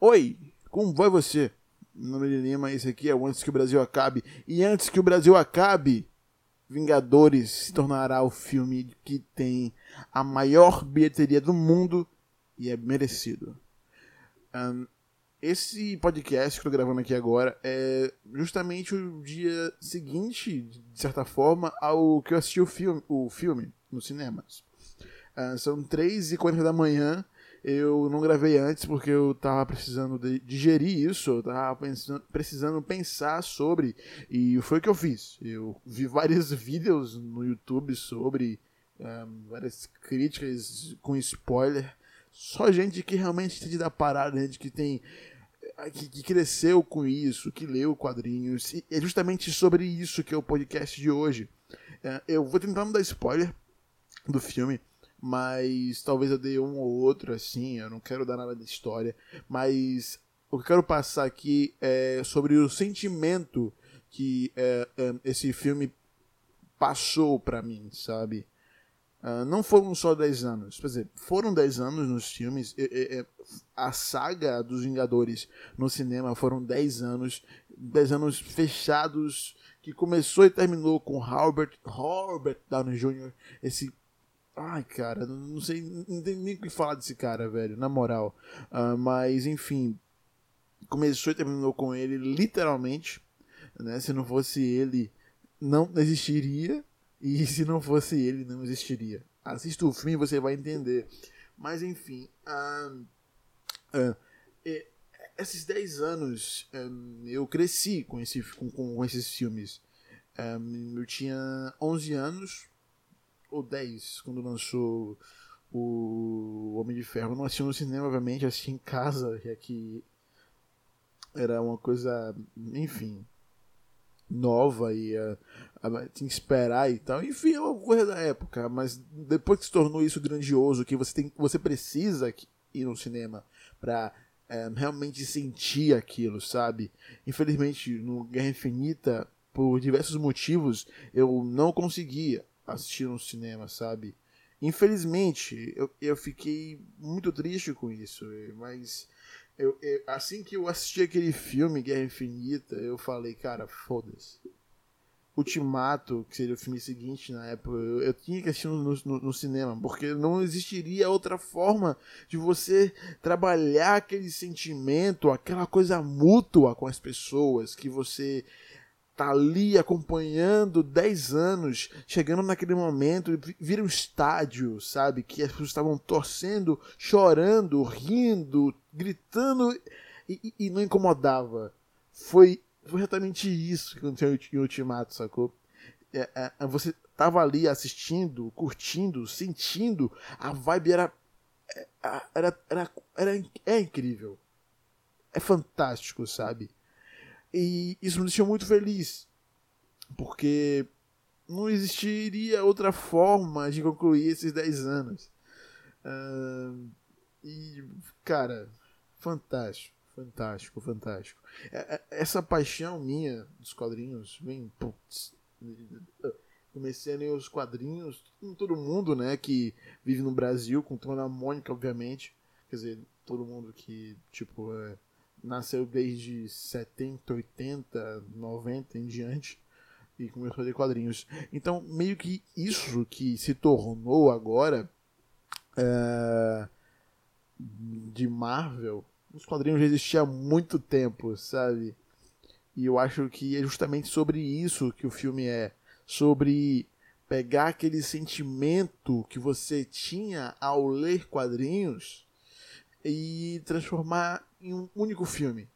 Oi, como vai você? Meu nome é Lima, esse aqui é o Antes que o Brasil Acabe. E antes que o Brasil acabe, Vingadores se tornará o filme que tem a maior bilheteria do mundo e é merecido. Um, esse podcast que eu tô gravando aqui agora é justamente o dia seguinte, de certa forma, ao que eu assisti o filme, o filme nos cinemas. Uh, são 3h40 da manhã eu não gravei antes porque eu tava precisando de digerir isso, eu tava precisando pensar sobre, e foi o que eu fiz. Eu vi vários vídeos no YouTube sobre um, várias críticas com spoiler. Só gente que realmente entende da parada, gente que tem. Que, que, cresceu com isso, que leu quadrinhos. E é justamente sobre isso que é o podcast de hoje. É, eu vou tentar não dar spoiler do filme, mas talvez eu dê um ou outro assim, eu não quero dar nada de história, mas o que eu quero passar aqui é sobre o sentimento que é, é, esse filme passou para mim, sabe? Uh, não foram só 10 anos, quer dizer, foram 10 anos nos filmes, e, e, a saga dos Vingadores no cinema foram 10 anos, 10 anos fechados, que começou e terminou com Robert, Robert Downey Jr., esse Ai, cara, não sei, não tem nem o que falar desse cara, velho, na moral. Uh, mas, enfim, começou e terminou com ele, literalmente. Né? Se não fosse ele, não existiria. E se não fosse ele, não existiria. Assista o filme e você vai entender. Mas, enfim, uh, uh, esses 10 anos um, eu cresci com, esse, com, com esses filmes. Um, eu tinha 11 anos ou 10, quando lançou o Homem de Ferro. Eu não assisti no cinema, obviamente, assisti em casa, já que era uma coisa, enfim, nova e uh, uh, tinha que esperar e tal. Enfim, é uma coisa da época, mas depois que se tornou isso grandioso, que você, tem, você precisa ir no cinema pra uh, realmente sentir aquilo, sabe? Infelizmente, no Guerra Infinita, por diversos motivos, eu não conseguia assistir no cinema, sabe? Infelizmente, eu, eu fiquei muito triste com isso, mas eu, eu, assim que eu assisti aquele filme, Guerra Infinita, eu falei, cara, foda-se. Ultimato, que seria o filme seguinte na época, eu, eu tinha que assistir no, no, no, cinema, porque não existiria outra forma de você trabalhar aquele sentimento, aquela coisa mútua com as pessoas, que você tá ali acompanhando 10 anos, chegando naquele momento, vira um estádio, sabe? Que as pessoas estavam torcendo, chorando, rindo, gritando e, e, não incomodava. Foi, foi exatamente isso que aconteceu em Ultimato, sacou? É, é, é, você tava ali assistindo, curtindo, sentindo, a vibe era. É, era, era, era, é incrível. É fantástico, sabe? E isso me deixou muito feliz, porque não existiria outra forma de concluir esses 10 anos. Uh, e, cara, fantástico, fantástico, fantástico. É, é, essa paixão minha dos quadrinhos vem. Putz, comecei a ler os quadrinhos, todo mundo, né, que vive no Brasil, com a Mônica, obviamente. Quer dizer, todo mundo que, tipo, é nasceu desde 70, 80, 90 em diante e começou a ler quadrinhos. Então, meio que isso que se tornou agora é, de Marvel, os quadrinhos já existiam há muito tempo, sabe? E eu acho que é justamente sobre isso que o filme é. Sobre pegar aquele sentimento que você tinha ao ler quadrinhos e transformar em um único filme.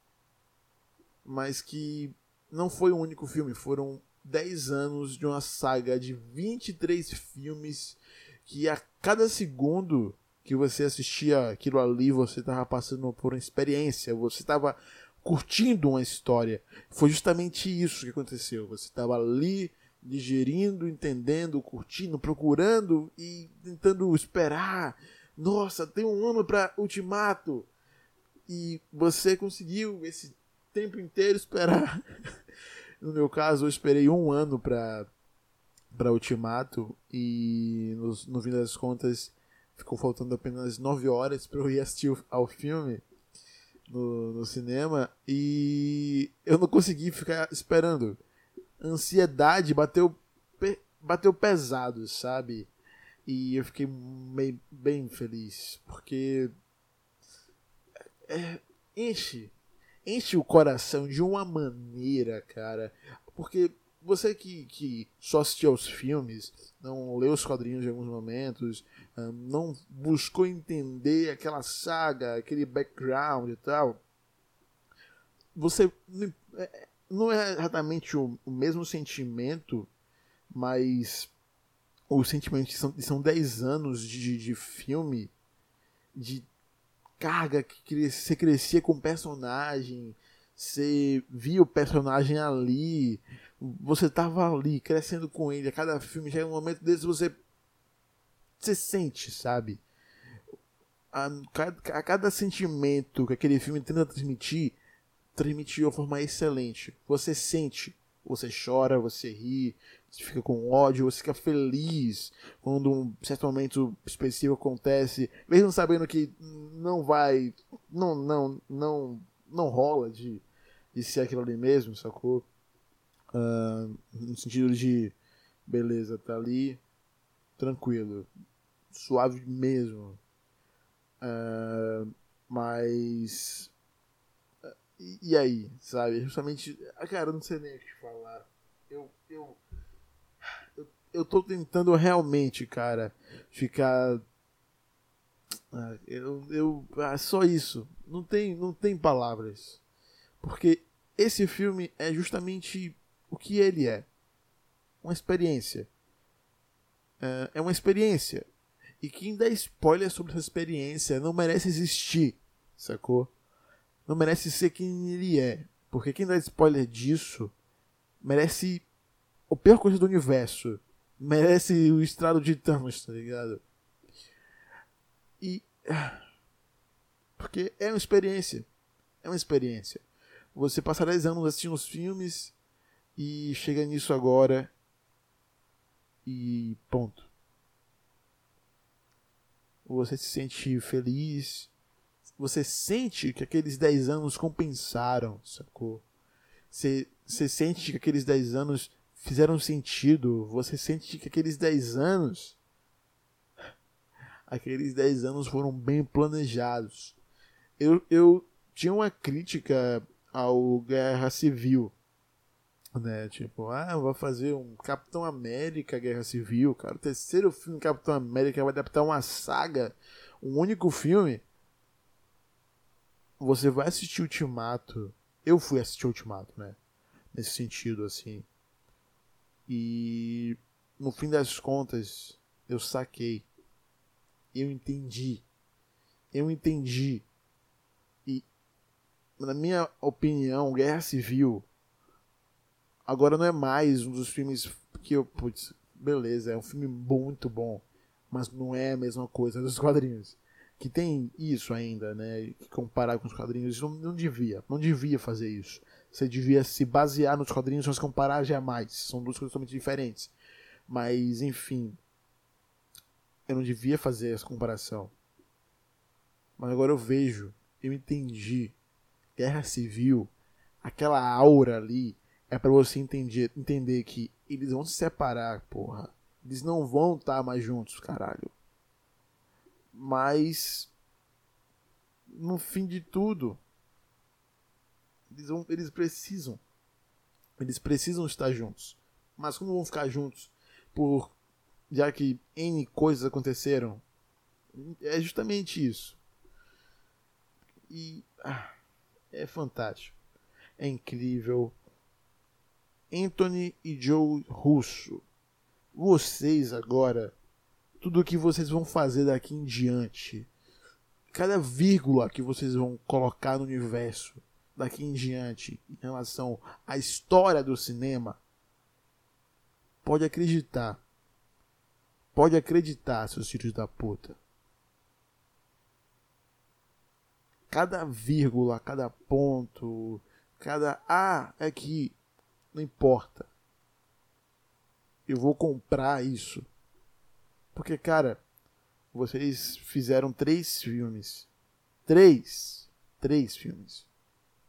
Mas que não foi um único filme, foram 10 anos de uma saga de 23 filmes que a cada segundo que você assistia aquilo ali, você estava passando por uma experiência, você estava curtindo uma história. Foi justamente isso que aconteceu. Você estava ali digerindo, entendendo, curtindo, procurando e tentando esperar nossa, tem um ano para Ultimato e você conseguiu esse tempo inteiro esperar. no meu caso, eu esperei um ano para para Ultimato e no, no fim das contas ficou faltando apenas 9 horas para eu ir assistir ao filme. no, no cinema e eu não consegui ficar esperando. Ansiedade bateu, bateu pesado, sabe? E eu fiquei meio, bem feliz, porque é, enche, enche o coração de uma maneira, cara. Porque você que, que só assistiu aos filmes, não leu os quadrinhos em alguns momentos, não buscou entender aquela saga, aquele background e tal, você não é exatamente o mesmo sentimento, mas o sentimento de são, são 10 anos de, de filme, de carga que você crescia com o personagem, você via o personagem ali, você tava ali crescendo com ele, a cada filme já é um momento desse você você sente, sabe? A, a cada sentimento que aquele filme tenta transmitir, transmitiu de uma forma excelente. Você sente, você chora, você ri, você fica com ódio, você fica feliz quando um certo momento específico acontece, mesmo sabendo que não vai, não, não, não, não rola de, de ser aquilo ali mesmo, sacou? Uh, no sentido de, beleza, tá ali, tranquilo, suave mesmo. Uh, mas. E, aí, sabe? Justamente. Ah, cara, eu não sei nem o que falar. Eu. Eu, eu, eu tô tentando realmente, cara, ficar. Ah, eu. eu ah, só isso. Não tem, não tem palavras. Porque esse filme é justamente o que ele é. Uma experiência. É, é uma experiência. E quem dá spoiler sobre essa experiência não merece existir, sacou? Não merece ser quem ele é. Porque quem dá spoiler disso merece o coisa do universo. Merece o estrado de Thanos, tá ligado? E. Porque é uma experiência. É uma experiência. Você passa 10 anos assistindo os filmes e chega nisso agora e ponto você se sente feliz, você sente que aqueles 10 anos compensaram, sacou? Você, você sente que aqueles 10 anos fizeram sentido, você sente que aqueles 10 anos aqueles 10 anos foram bem planejados. Eu, eu tinha uma crítica ao Guerra Civil né? Tipo, ah, vai fazer um Capitão América Guerra Civil, cara. O terceiro filme Capitão América vai adaptar uma saga, um único filme. Você vai assistir Ultimato. Eu fui assistir Ultimato, né? Nesse sentido, assim. E no fim das contas, eu saquei. Eu entendi. Eu entendi. E, na minha opinião, Guerra Civil Agora não é mais um dos filmes que eu. Putz, beleza, é um filme muito bom. Mas não é a mesma coisa dos quadrinhos. Que tem isso ainda, né? Comparar com os quadrinhos. Não, não devia. Não devia fazer isso. Você devia se basear nos quadrinhos, mas comparar jamais. São duas coisas totalmente diferentes. Mas, enfim. Eu não devia fazer essa comparação. Mas agora eu vejo, eu entendi. Guerra Civil, aquela aura ali, é para você entender, entender que eles vão se separar, porra. Eles não vão estar tá mais juntos, caralho. Mas no fim de tudo, eles, vão, eles precisam. Eles precisam estar juntos. Mas como vão ficar juntos? Por já que N coisas aconteceram. É justamente isso. E ah, é fantástico. É incrível Anthony e Joe Russo. Vocês agora, tudo o que vocês vão fazer daqui em diante, cada vírgula que vocês vão colocar no universo daqui em diante em relação à história do cinema, pode acreditar. Pode acreditar, seus filhos da puta. Cada vírgula, cada ponto, cada ah, é que não importa. Eu vou comprar isso. Porque, cara, vocês fizeram três filmes. Três. três filmes.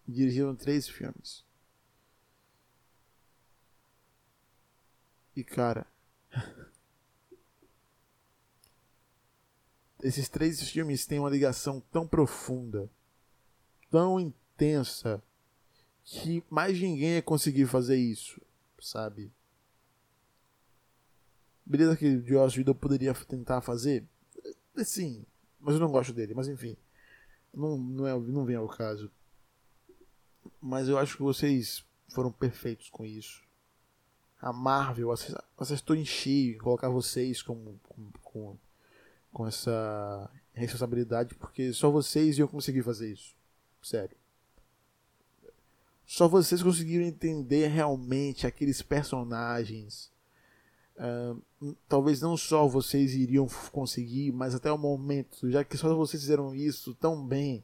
Dirigiram três filmes. E cara. esses três filmes têm uma ligação tão profunda, tão intensa, que mais ninguém ia conseguir fazer isso, sabe? Beleza que o Joss poderia tentar fazer? Sim, mas eu não gosto dele, mas enfim. Não, não, é, não vem ao caso. Mas eu acho que vocês foram perfeitos com isso. A Marvel acertou em cheio em colocar vocês com, com, com essa responsabilidade, porque só vocês iam conseguir fazer isso. Sério. Só vocês conseguiram entender realmente aqueles personagens. Uh, talvez não só vocês iriam conseguir, mas até o momento, já que só vocês fizeram isso tão bem,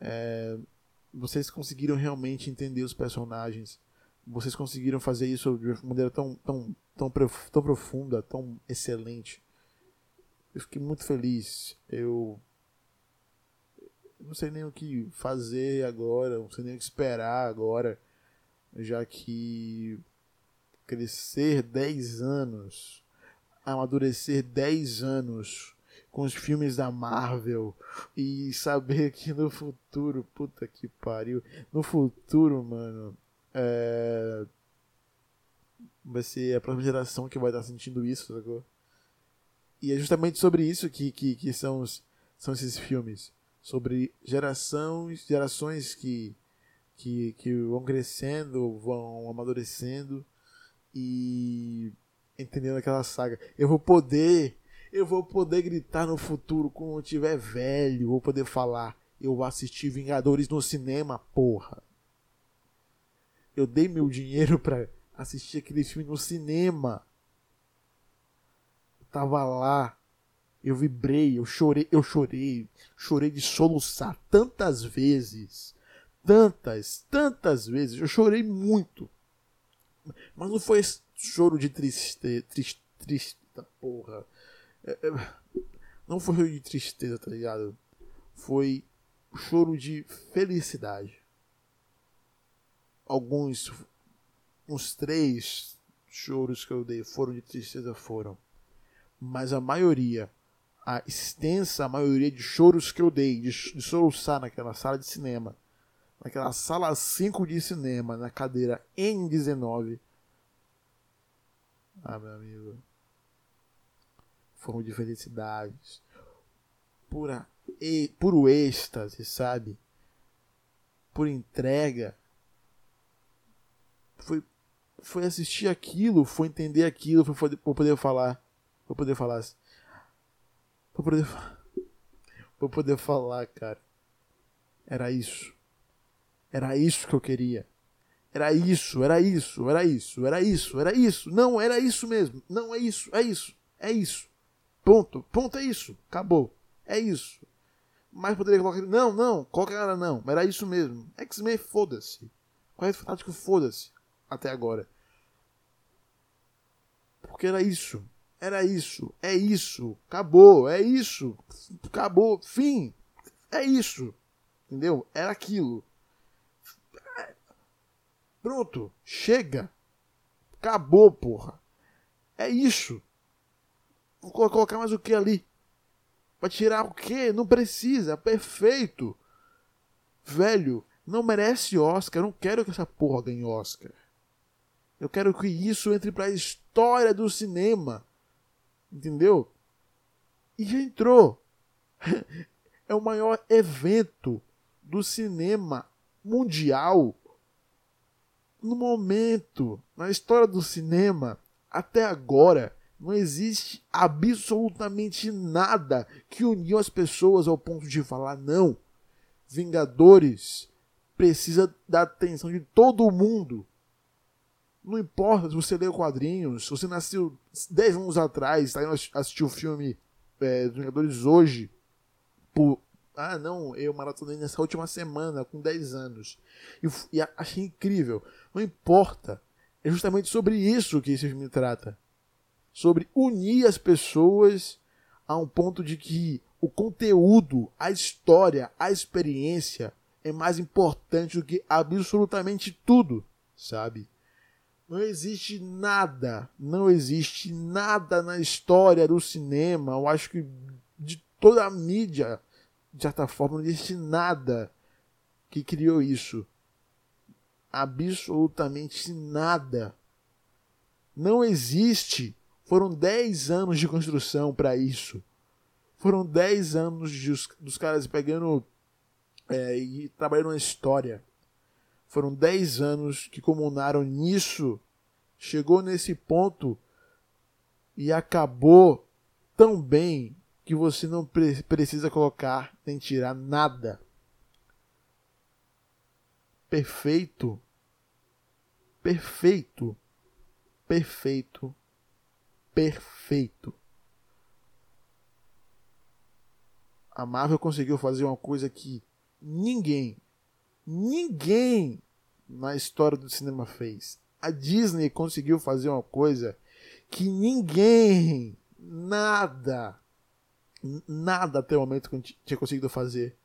é, vocês conseguiram realmente entender os personagens. Vocês conseguiram fazer isso de uma maneira tão, tão, tão, tão profunda, tão excelente. Eu fiquei muito feliz. Eu não sei nem o que fazer agora, não sei nem o que esperar agora, já que crescer 10 anos, amadurecer 10 anos com os filmes da Marvel e saber que no futuro, puta que pariu, no futuro, mano, é... vai ser a próxima geração que vai estar sentindo isso, sacou? E é justamente sobre isso que, que, que são, os, são esses filmes. Sobre gerações, gerações que, que, que vão crescendo, vão amadurecendo e entendendo aquela saga. Eu vou poder, eu vou poder gritar no futuro quando eu tiver velho, vou poder falar, eu vou assistir Vingadores no cinema, porra. Eu dei meu dinheiro para assistir aquele filme no cinema tava lá, eu vibrei, eu chorei, eu chorei, chorei de soluçar tantas vezes, tantas, tantas vezes, eu chorei muito. Mas não foi choro de tristeza, triste, triste, porra. É, é, não foi choro de tristeza, tá ligado? Foi choro de felicidade. Alguns, uns três choros que eu dei foram de tristeza, foram mas a maioria, a extensa maioria de choros que eu dei, de, de soluçar naquela sala de cinema, naquela sala 5 de cinema, na cadeira N19. Ah, meu amigo. Foram de felicidades. Pura, e, puro êxtase, sabe? Por entrega. Foi, foi assistir aquilo, foi entender aquilo, foi poder falar Pra poder falar assim. Pra poder. Poder falar, cara. Era isso. Era isso que eu queria. Era isso, era isso, era isso, era isso, era isso. Não, era isso mesmo. Não, é isso, é isso, é isso. Ponto, ponto é isso. Acabou. É isso. Mas poderia colocar. Não, não, qualquer cara não. Era isso mesmo. X-Men, foda-se. Correto Fantástico, foda-se. Até agora. Porque era isso. Era isso, é isso, acabou, é isso, acabou, fim, é isso, entendeu? Era aquilo. Pronto, chega, acabou, porra. É isso. Vou colocar mais o que ali? Pra tirar o que? Não precisa, perfeito. Velho, não merece Oscar, eu não quero que essa porra ganhe Oscar. Eu quero que isso entre pra história do cinema Entendeu? E já entrou. É o maior evento do cinema mundial no momento, na história do cinema, até agora, não existe absolutamente nada que uniu as pessoas ao ponto de falar não. Vingadores precisa da atenção de todo mundo. Não importa se você leu quadrinhos, se você nasceu 10 anos atrás, está indo assistir o filme é, Vingadores hoje, por. Ah, não, eu maratonei nessa última semana, com 10 anos. E, e achei incrível. Não importa. É justamente sobre isso que esse filme trata. Sobre unir as pessoas a um ponto de que o conteúdo, a história, a experiência é mais importante do que absolutamente tudo, sabe? Não existe nada, não existe nada na história do cinema, eu acho que de toda a mídia, de certa forma, não existe nada que criou isso. Absolutamente nada. Não existe. Foram 10 anos de construção para isso. Foram 10 anos de, dos caras pegando é, e trabalhando na história. Foram 10 anos que comunaram nisso, chegou nesse ponto e acabou tão bem que você não pre precisa colocar nem tirar nada. Perfeito. Perfeito. Perfeito. Perfeito. A Marvel conseguiu fazer uma coisa que ninguém, ninguém na história do cinema fez. A Disney conseguiu fazer uma coisa que ninguém, nada, nada até o momento tinha conseguido fazer.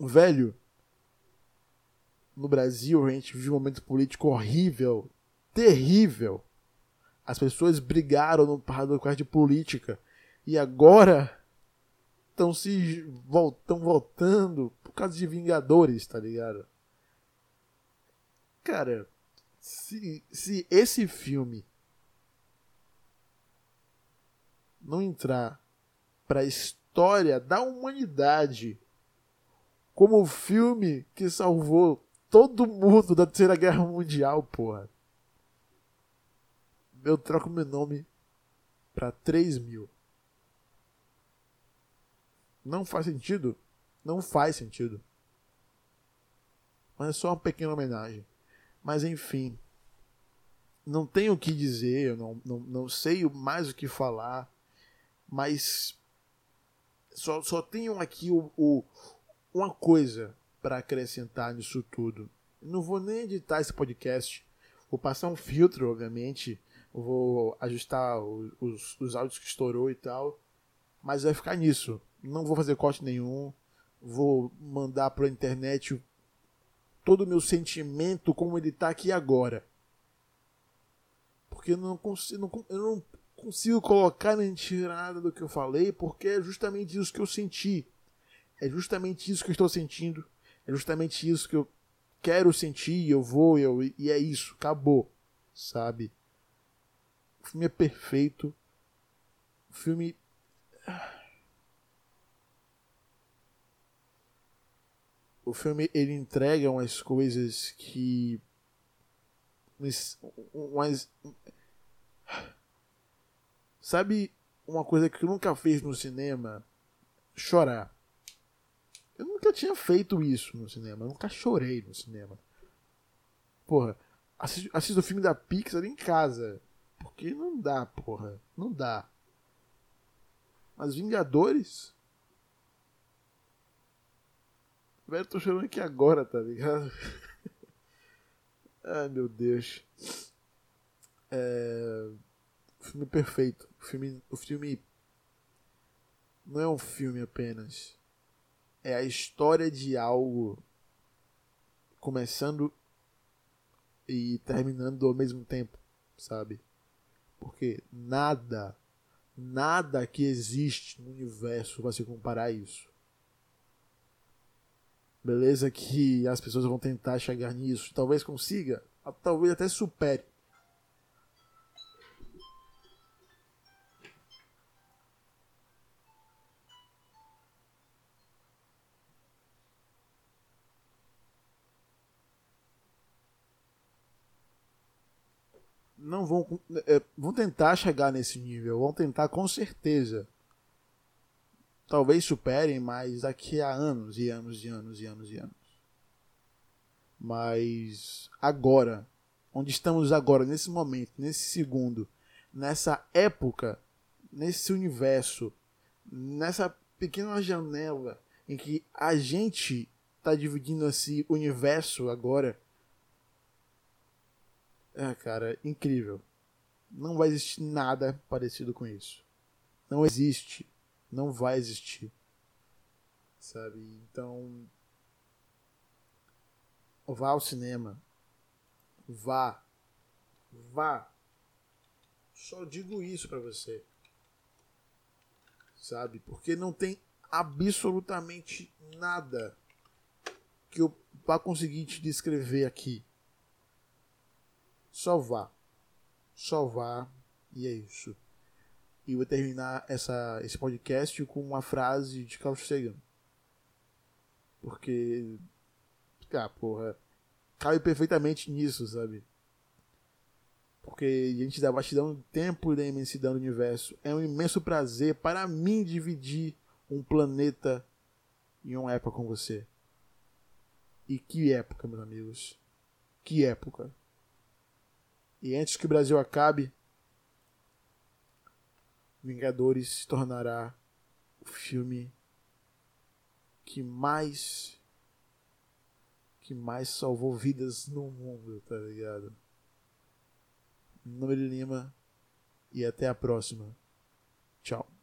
Velho, no Brasil a gente vive um momento político horrível, terrível. As pessoas brigaram no par de política. E agora estão se voltam voltando por causa de Vingadores, tá ligado? Cara, se, se esse filme não entrar pra história da humanidade como o filme que salvou todo mundo da Terceira Guerra Mundial, porra. Eu troco meu nome pra 3 mil. Não faz sentido? Não faz sentido. Mas é só uma pequena homenagem. Mas enfim. Não tenho o que dizer, eu não, não, não sei mais o que falar. Mas só, só tenho aqui o, o uma coisa para acrescentar nisso tudo. Não vou nem editar esse podcast. Vou passar um filtro, obviamente. Vou ajustar os, os, os áudios que estourou e tal. Mas vai ficar nisso não vou fazer corte nenhum, vou mandar para a internet todo o meu sentimento como ele está aqui agora. Porque eu não consigo, eu não consigo colocar nem tirar nada do que eu falei, porque é justamente isso que eu senti. É justamente isso que eu estou sentindo. É justamente isso que eu quero sentir, eu vou, eu, e é isso, acabou. Sabe? O filme é perfeito. O filme o filme ele entrega umas coisas que umas sabe uma coisa que eu nunca fiz no cinema chorar eu nunca tinha feito isso no cinema eu nunca chorei no cinema porra assisto, assisto o filme da Pixar em casa porque não dá porra não dá mas Vingadores Velho, tô chorando aqui agora, tá ligado? Ai, meu Deus. É... Filme perfeito. O filme, o filme não é um filme apenas. É a história de algo começando e terminando ao mesmo tempo, sabe? Porque nada, nada que existe no universo vai se comparar a isso. Beleza que as pessoas vão tentar chegar nisso. Talvez consiga, talvez até supere. Não vão, é, vão tentar chegar nesse nível, vão tentar com certeza talvez superem, mas daqui a anos e anos e anos e anos e anos. Mas agora, onde estamos agora, nesse momento, nesse segundo, nessa época, nesse universo, nessa pequena janela em que a gente está dividindo esse universo agora. É, cara, incrível. Não vai existir nada parecido com isso. Não existe não vai existir. Sabe? Então. Vá ao cinema. Vá. Vá. Só digo isso para você. Sabe? Porque não tem absolutamente nada que eu vá conseguir te descrever aqui. Só vá. Só vá. E é isso. E vou terminar essa, esse podcast com uma frase de Carl Sagan. Porque. Ah, porra. Cabe perfeitamente nisso, sabe? Porque diante da vastidão do tempo e da imensidão do universo, é um imenso prazer para mim dividir um planeta em uma época com você. E que época, meus amigos. Que época. E antes que o Brasil acabe, Vingadores se tornará o filme que mais que mais salvou vidas no mundo, tá ligado? Número Lima e até a próxima. Tchau.